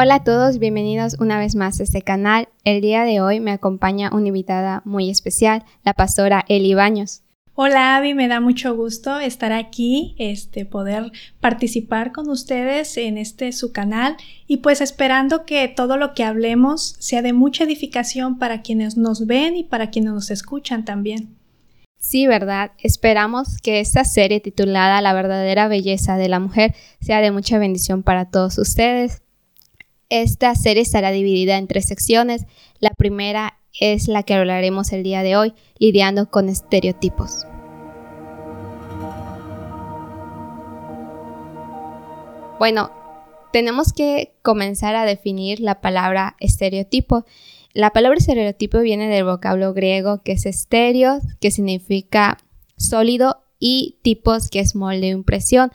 Hola a todos, bienvenidos una vez más a este canal. El día de hoy me acompaña una invitada muy especial, la pastora Eli Baños. Hola Avi, me da mucho gusto estar aquí, este, poder participar con ustedes en este su canal y pues esperando que todo lo que hablemos sea de mucha edificación para quienes nos ven y para quienes nos escuchan también. Sí, ¿verdad? Esperamos que esta serie titulada La verdadera belleza de la mujer sea de mucha bendición para todos ustedes. Esta serie estará dividida en tres secciones. La primera es la que hablaremos el día de hoy, lidiando con estereotipos. Bueno, tenemos que comenzar a definir la palabra estereotipo. La palabra estereotipo viene del vocablo griego que es estéreo, que significa sólido, y tipos, que es molde o impresión.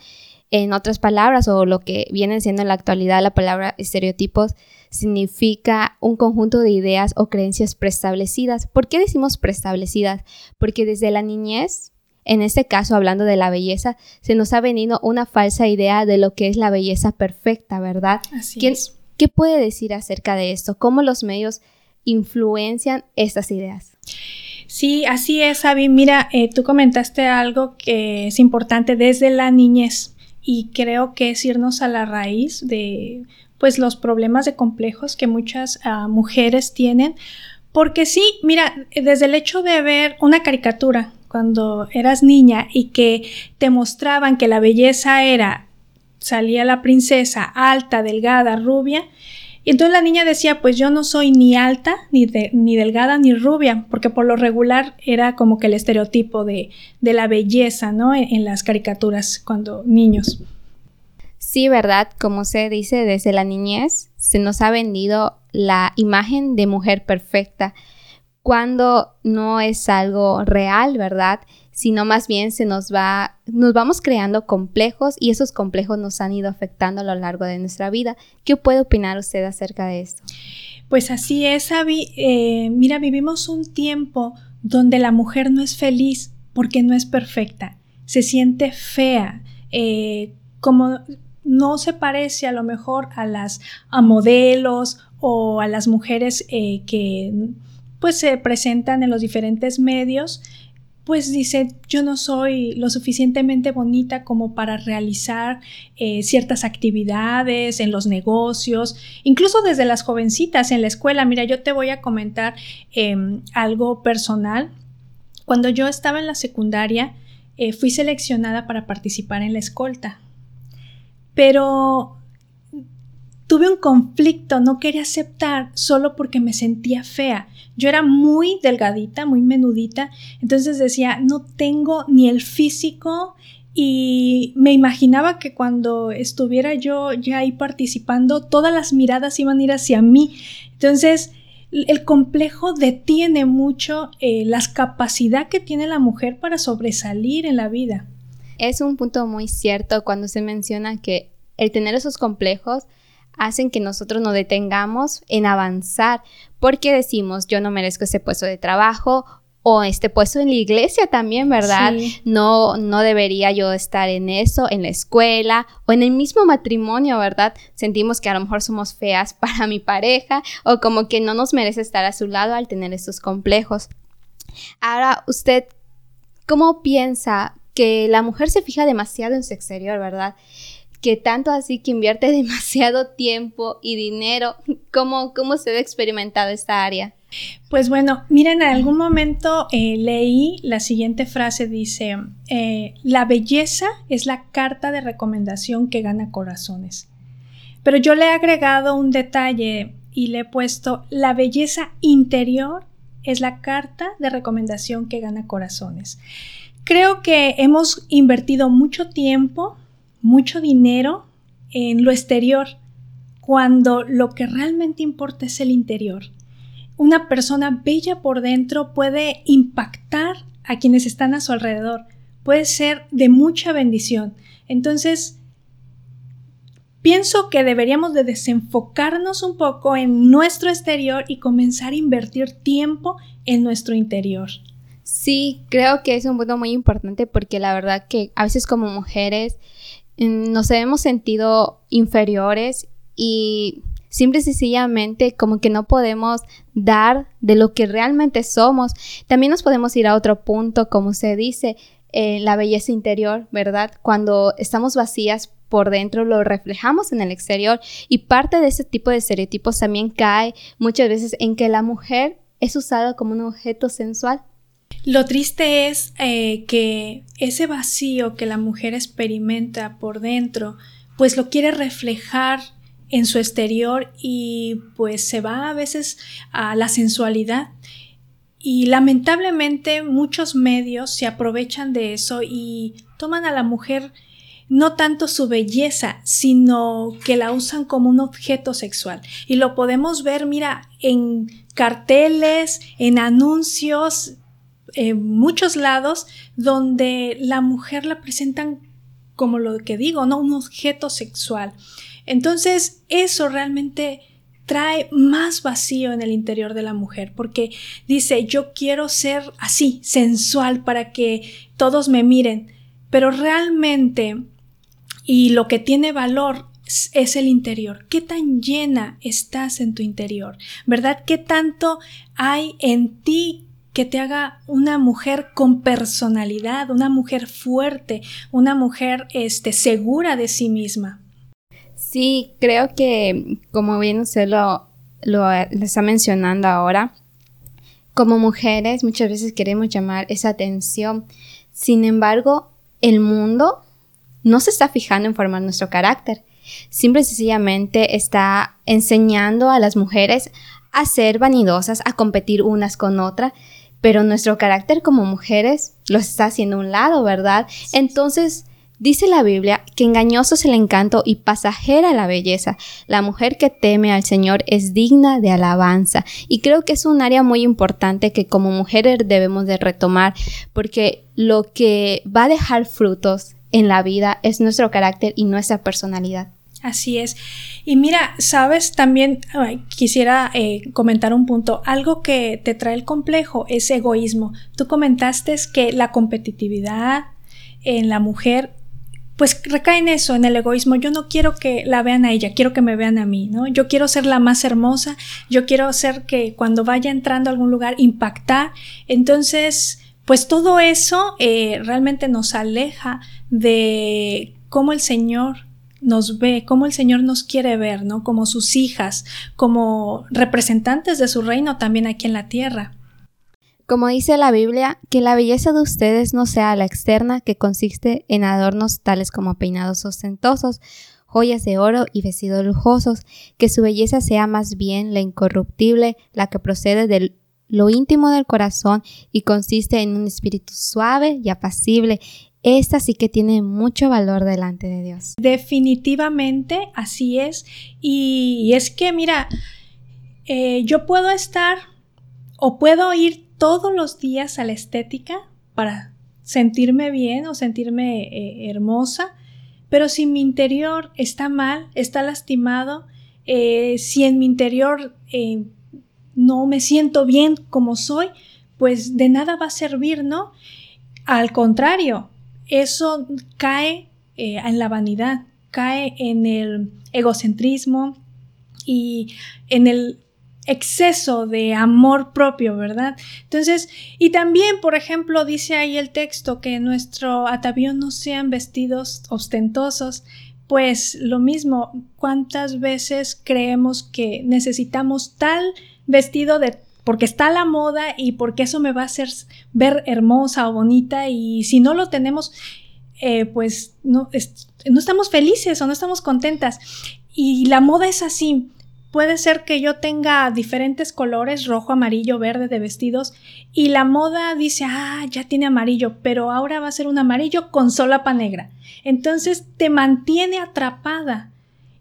En otras palabras, o lo que viene siendo en la actualidad la palabra estereotipos, significa un conjunto de ideas o creencias preestablecidas. ¿Por qué decimos preestablecidas? Porque desde la niñez, en este caso hablando de la belleza, se nos ha venido una falsa idea de lo que es la belleza perfecta, ¿verdad? Así ¿Qué puede decir acerca de esto? ¿Cómo los medios influencian estas ideas? Sí, así es, Abby. Mira, eh, tú comentaste algo que es importante desde la niñez y creo que es irnos a la raíz de pues los problemas de complejos que muchas ah, mujeres tienen. Porque sí, mira, desde el hecho de ver una caricatura cuando eras niña y que te mostraban que la belleza era salía la princesa alta, delgada, rubia, y entonces la niña decía, pues yo no soy ni alta, ni, ni delgada, ni rubia, porque por lo regular era como que el estereotipo de, de la belleza, ¿no? En, en, las caricaturas cuando niños. Sí, ¿verdad? Como se dice desde la niñez, se nos ha vendido la imagen de mujer perfecta, cuando no es algo real, ¿verdad? Sino más bien se nos va, nos vamos creando complejos y esos complejos nos han ido afectando a lo largo de nuestra vida. ¿Qué puede opinar usted acerca de esto? Pues así es, Abby. Eh, mira, vivimos un tiempo donde la mujer no es feliz porque no es perfecta, se siente fea, eh, como no se parece a lo mejor a las a modelos o a las mujeres eh, que pues se presentan en los diferentes medios pues dice, yo no soy lo suficientemente bonita como para realizar eh, ciertas actividades en los negocios, incluso desde las jovencitas en la escuela. Mira, yo te voy a comentar em, algo personal. Cuando yo estaba en la secundaria, eh, fui seleccionada para participar en la escolta, pero tuve un conflicto, no quería aceptar solo porque me sentía fea. Yo era muy delgadita, muy menudita, entonces decía, no tengo ni el físico y me imaginaba que cuando estuviera yo ya ahí participando, todas las miradas iban a ir hacia mí. Entonces, el complejo detiene mucho eh, la capacidad que tiene la mujer para sobresalir en la vida. Es un punto muy cierto cuando se menciona que el tener esos complejos hacen que nosotros nos detengamos en avanzar porque decimos yo no merezco ese puesto de trabajo o este puesto en la iglesia también, ¿verdad? No, no debería yo estar en eso, en la escuela o en el mismo matrimonio, ¿verdad? Sentimos que a lo mejor somos feas para mi pareja o como que no nos merece estar a su lado al tener estos complejos. Ahora, usted, ¿cómo piensa que la mujer se fija demasiado en su exterior, ¿verdad? Que tanto así que invierte demasiado tiempo y dinero. ¿Cómo, cómo se ha experimentado esta área? Pues bueno, miren, en algún momento eh, leí la siguiente frase, dice, eh, la belleza es la carta de recomendación que gana corazones. Pero yo le he agregado un detalle y le he puesto, la belleza interior es la carta de recomendación que gana corazones. Creo que hemos invertido mucho tiempo mucho dinero en lo exterior, cuando lo que realmente importa es el interior. Una persona bella por dentro puede impactar a quienes están a su alrededor, puede ser de mucha bendición. Entonces, pienso que deberíamos de desenfocarnos un poco en nuestro exterior y comenzar a invertir tiempo en nuestro interior. Sí, creo que es un punto muy importante porque la verdad que a veces como mujeres nos hemos sentido inferiores y Simple y sencillamente como que no podemos dar de lo que realmente somos. También nos podemos ir a otro punto, como se dice, eh, la belleza interior, ¿verdad? Cuando estamos vacías por dentro lo reflejamos en el exterior y parte de ese tipo de estereotipos también cae muchas veces en que la mujer es usada como un objeto sensual. Lo triste es eh, que ese vacío que la mujer experimenta por dentro, pues lo quiere reflejar en su exterior y pues se va a veces a la sensualidad. Y lamentablemente muchos medios se aprovechan de eso y toman a la mujer no tanto su belleza, sino que la usan como un objeto sexual. Y lo podemos ver, mira, en carteles, en anuncios, en muchos lados, donde la mujer la presentan como lo que digo, ¿no? Un objeto sexual. Entonces, eso realmente trae más vacío en el interior de la mujer, porque dice, yo quiero ser así, sensual, para que todos me miren, pero realmente, y lo que tiene valor es el interior. ¿Qué tan llena estás en tu interior? ¿Verdad? ¿Qué tanto hay en ti que te haga una mujer con personalidad, una mujer fuerte, una mujer este, segura de sí misma? Sí, creo que como bien usted lo, lo está mencionando ahora, como mujeres muchas veces queremos llamar esa atención. Sin embargo, el mundo no se está fijando en formar nuestro carácter. Simple y sencillamente está enseñando a las mujeres a ser vanidosas, a competir unas con otras, pero nuestro carácter como mujeres lo está haciendo a un lado, ¿verdad? Entonces, dice la Biblia que engañoso es el encanto y pasajera la belleza. La mujer que teme al Señor es digna de alabanza. Y creo que es un área muy importante que como mujeres debemos de retomar, porque lo que va a dejar frutos en la vida es nuestro carácter y nuestra personalidad. Así es. Y mira, sabes, también quisiera eh, comentar un punto. Algo que te trae el complejo es egoísmo. Tú comentaste que la competitividad en la mujer, pues recae en eso, en el egoísmo. Yo no quiero que la vean a ella, quiero que me vean a mí, ¿no? Yo quiero ser la más hermosa, yo quiero ser que cuando vaya entrando a algún lugar impactar. Entonces, pues todo eso eh, realmente nos aleja de cómo el Señor nos ve, cómo el Señor nos quiere ver, ¿no? Como sus hijas, como representantes de su reino también aquí en la tierra. Como dice la Biblia, que la belleza de ustedes no sea la externa, que consiste en adornos tales como peinados ostentosos, joyas de oro y vestidos lujosos, que su belleza sea más bien la incorruptible, la que procede del lo íntimo del corazón y consiste en un espíritu suave y apacible. Esta sí que tiene mucho valor delante de Dios. Definitivamente así es. Y es que, mira, eh, yo puedo estar o puedo ir todos los días a la estética para sentirme bien o sentirme eh, hermosa, pero si mi interior está mal, está lastimado, eh, si en mi interior no me siento bien como soy, pues de nada va a servir, ¿no? Al contrario, eso cae eh, en la vanidad, cae en el egocentrismo y en el exceso de amor propio, ¿verdad? Entonces, y también, por ejemplo, dice ahí el texto que nuestro atavío no sean vestidos ostentosos, pues lo mismo, ¿cuántas veces creemos que necesitamos tal vestido de porque está la moda y porque eso me va a hacer ver hermosa o bonita y si no lo tenemos, eh, pues no, no estamos felices o no estamos contentas. Y la moda es así. Puede ser que yo tenga diferentes colores, rojo, amarillo, verde de vestidos, y la moda dice, ah, ya tiene amarillo, pero ahora va a ser un amarillo con solapa negra. Entonces te mantiene atrapada.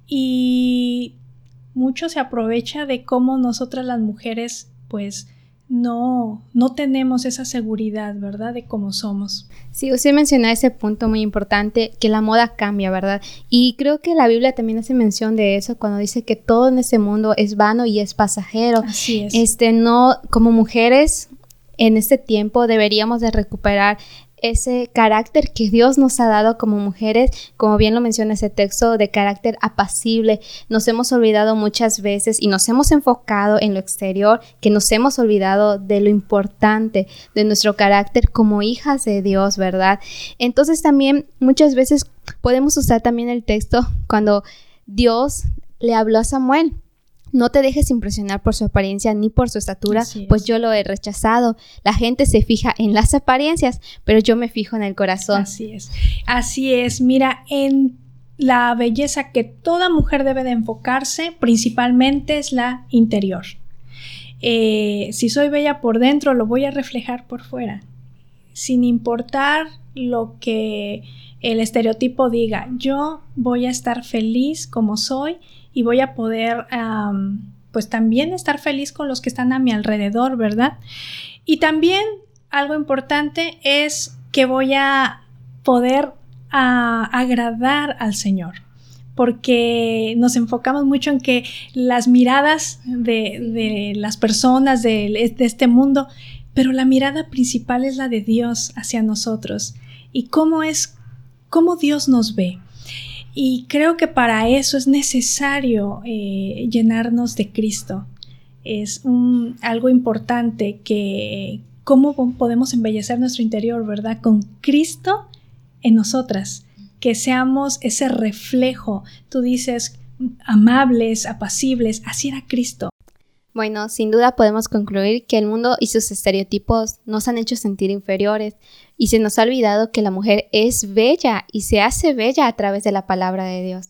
Y mucho se aprovecha de cómo nosotras las mujeres pues no, no tenemos esa seguridad, ¿verdad? De cómo somos. Sí, usted mencionó ese punto muy importante, que la moda cambia, ¿verdad? Y creo que la Biblia también hace mención de eso cuando dice que todo en este mundo es vano y es pasajero. Así es. Este, no, como mujeres, en este tiempo deberíamos de recuperar ese carácter que Dios nos ha dado como mujeres, como bien lo menciona ese texto, de carácter apacible. Nos hemos olvidado muchas veces y nos hemos enfocado en lo exterior, que nos hemos olvidado de lo importante de nuestro carácter como hijas de Dios, ¿verdad? Entonces también muchas veces podemos usar también el texto cuando Dios le habló a Samuel no te dejes impresionar por su apariencia ni por su estatura, pues yo lo he rechazado. La gente se fija en las apariencias, pero yo me fijo en el corazón. Así es. Así es. Mira, en la belleza que toda mujer debe de enfocarse principalmente es la interior. Eh, si soy bella por dentro, lo voy a reflejar por fuera, sin importar lo que el estereotipo diga. Yo voy a estar feliz como soy y voy a poder pues también estar feliz con los que están a mi alrededor, ¿verdad? Y también algo importante es que voy a poder agradar al Señor porque nos enfocamos mucho en que las miradas de, las personas de, de, este mundo, pero la mirada principal es la de Dios hacia nosotros y cómo es, cómo Dios nos ve. Y creo que para eso es necesario eh, llenarnos de Cristo. Es algo importante que cómo podemos embellecer nuestro interior, ¿verdad? Con Cristo en nosotras, que seamos ese reflejo. Tú dices amables, apacibles, así era Cristo. Bueno, sin duda podemos concluir que el mundo y sus estereotipos nos han hecho sentir inferiores y se nos ha olvidado que la mujer es bella y se hace bella a través de la palabra de Dios.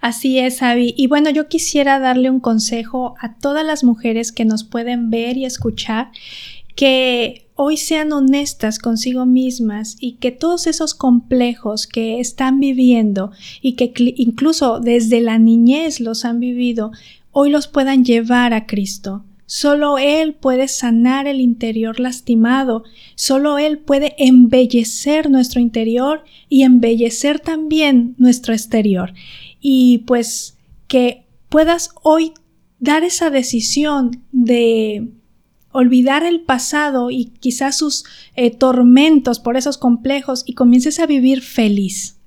Así es, Abby. Y bueno, yo quisiera darle un consejo a todas las mujeres que nos pueden ver y escuchar, que hoy sean honestas consigo mismas y que todos esos complejos que están viviendo y que incluso desde la niñez los han vivido, hoy los puedan llevar a Cristo. Solo Él puede sanar el interior lastimado, solo Él puede embellecer nuestro interior y embellecer también nuestro exterior. Y pues que puedas hoy dar esa decisión de olvidar el pasado y quizás sus eh, tormentos por esos complejos y comiences a vivir feliz.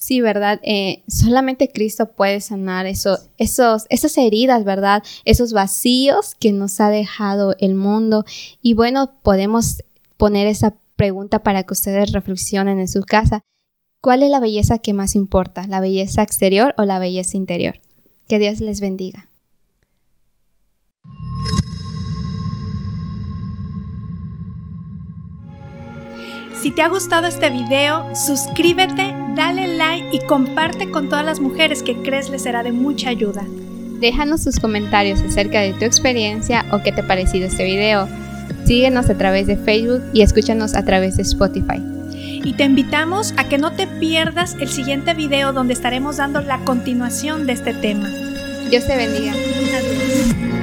Sí, ¿verdad? Eh, solamente Cristo puede sanar eso, esos, esas heridas, ¿verdad? Esos vacíos que nos ha dejado el mundo. Y bueno, podemos poner esa pregunta para que ustedes reflexionen en su casa. ¿Cuál es la belleza que más importa? ¿La belleza exterior o la belleza interior? Que Dios les bendiga. Si te ha gustado este video, suscríbete, dale like y comparte con todas las mujeres que crees les será de mucha ayuda. Déjanos sus comentarios acerca de tu experiencia o qué te ha parecido este video. Síguenos a través de Facebook y escúchanos a través de Spotify. Y te invitamos a que no te pierdas el siguiente video donde estaremos dando la continuación de este tema. Dios te bendiga. Adiós.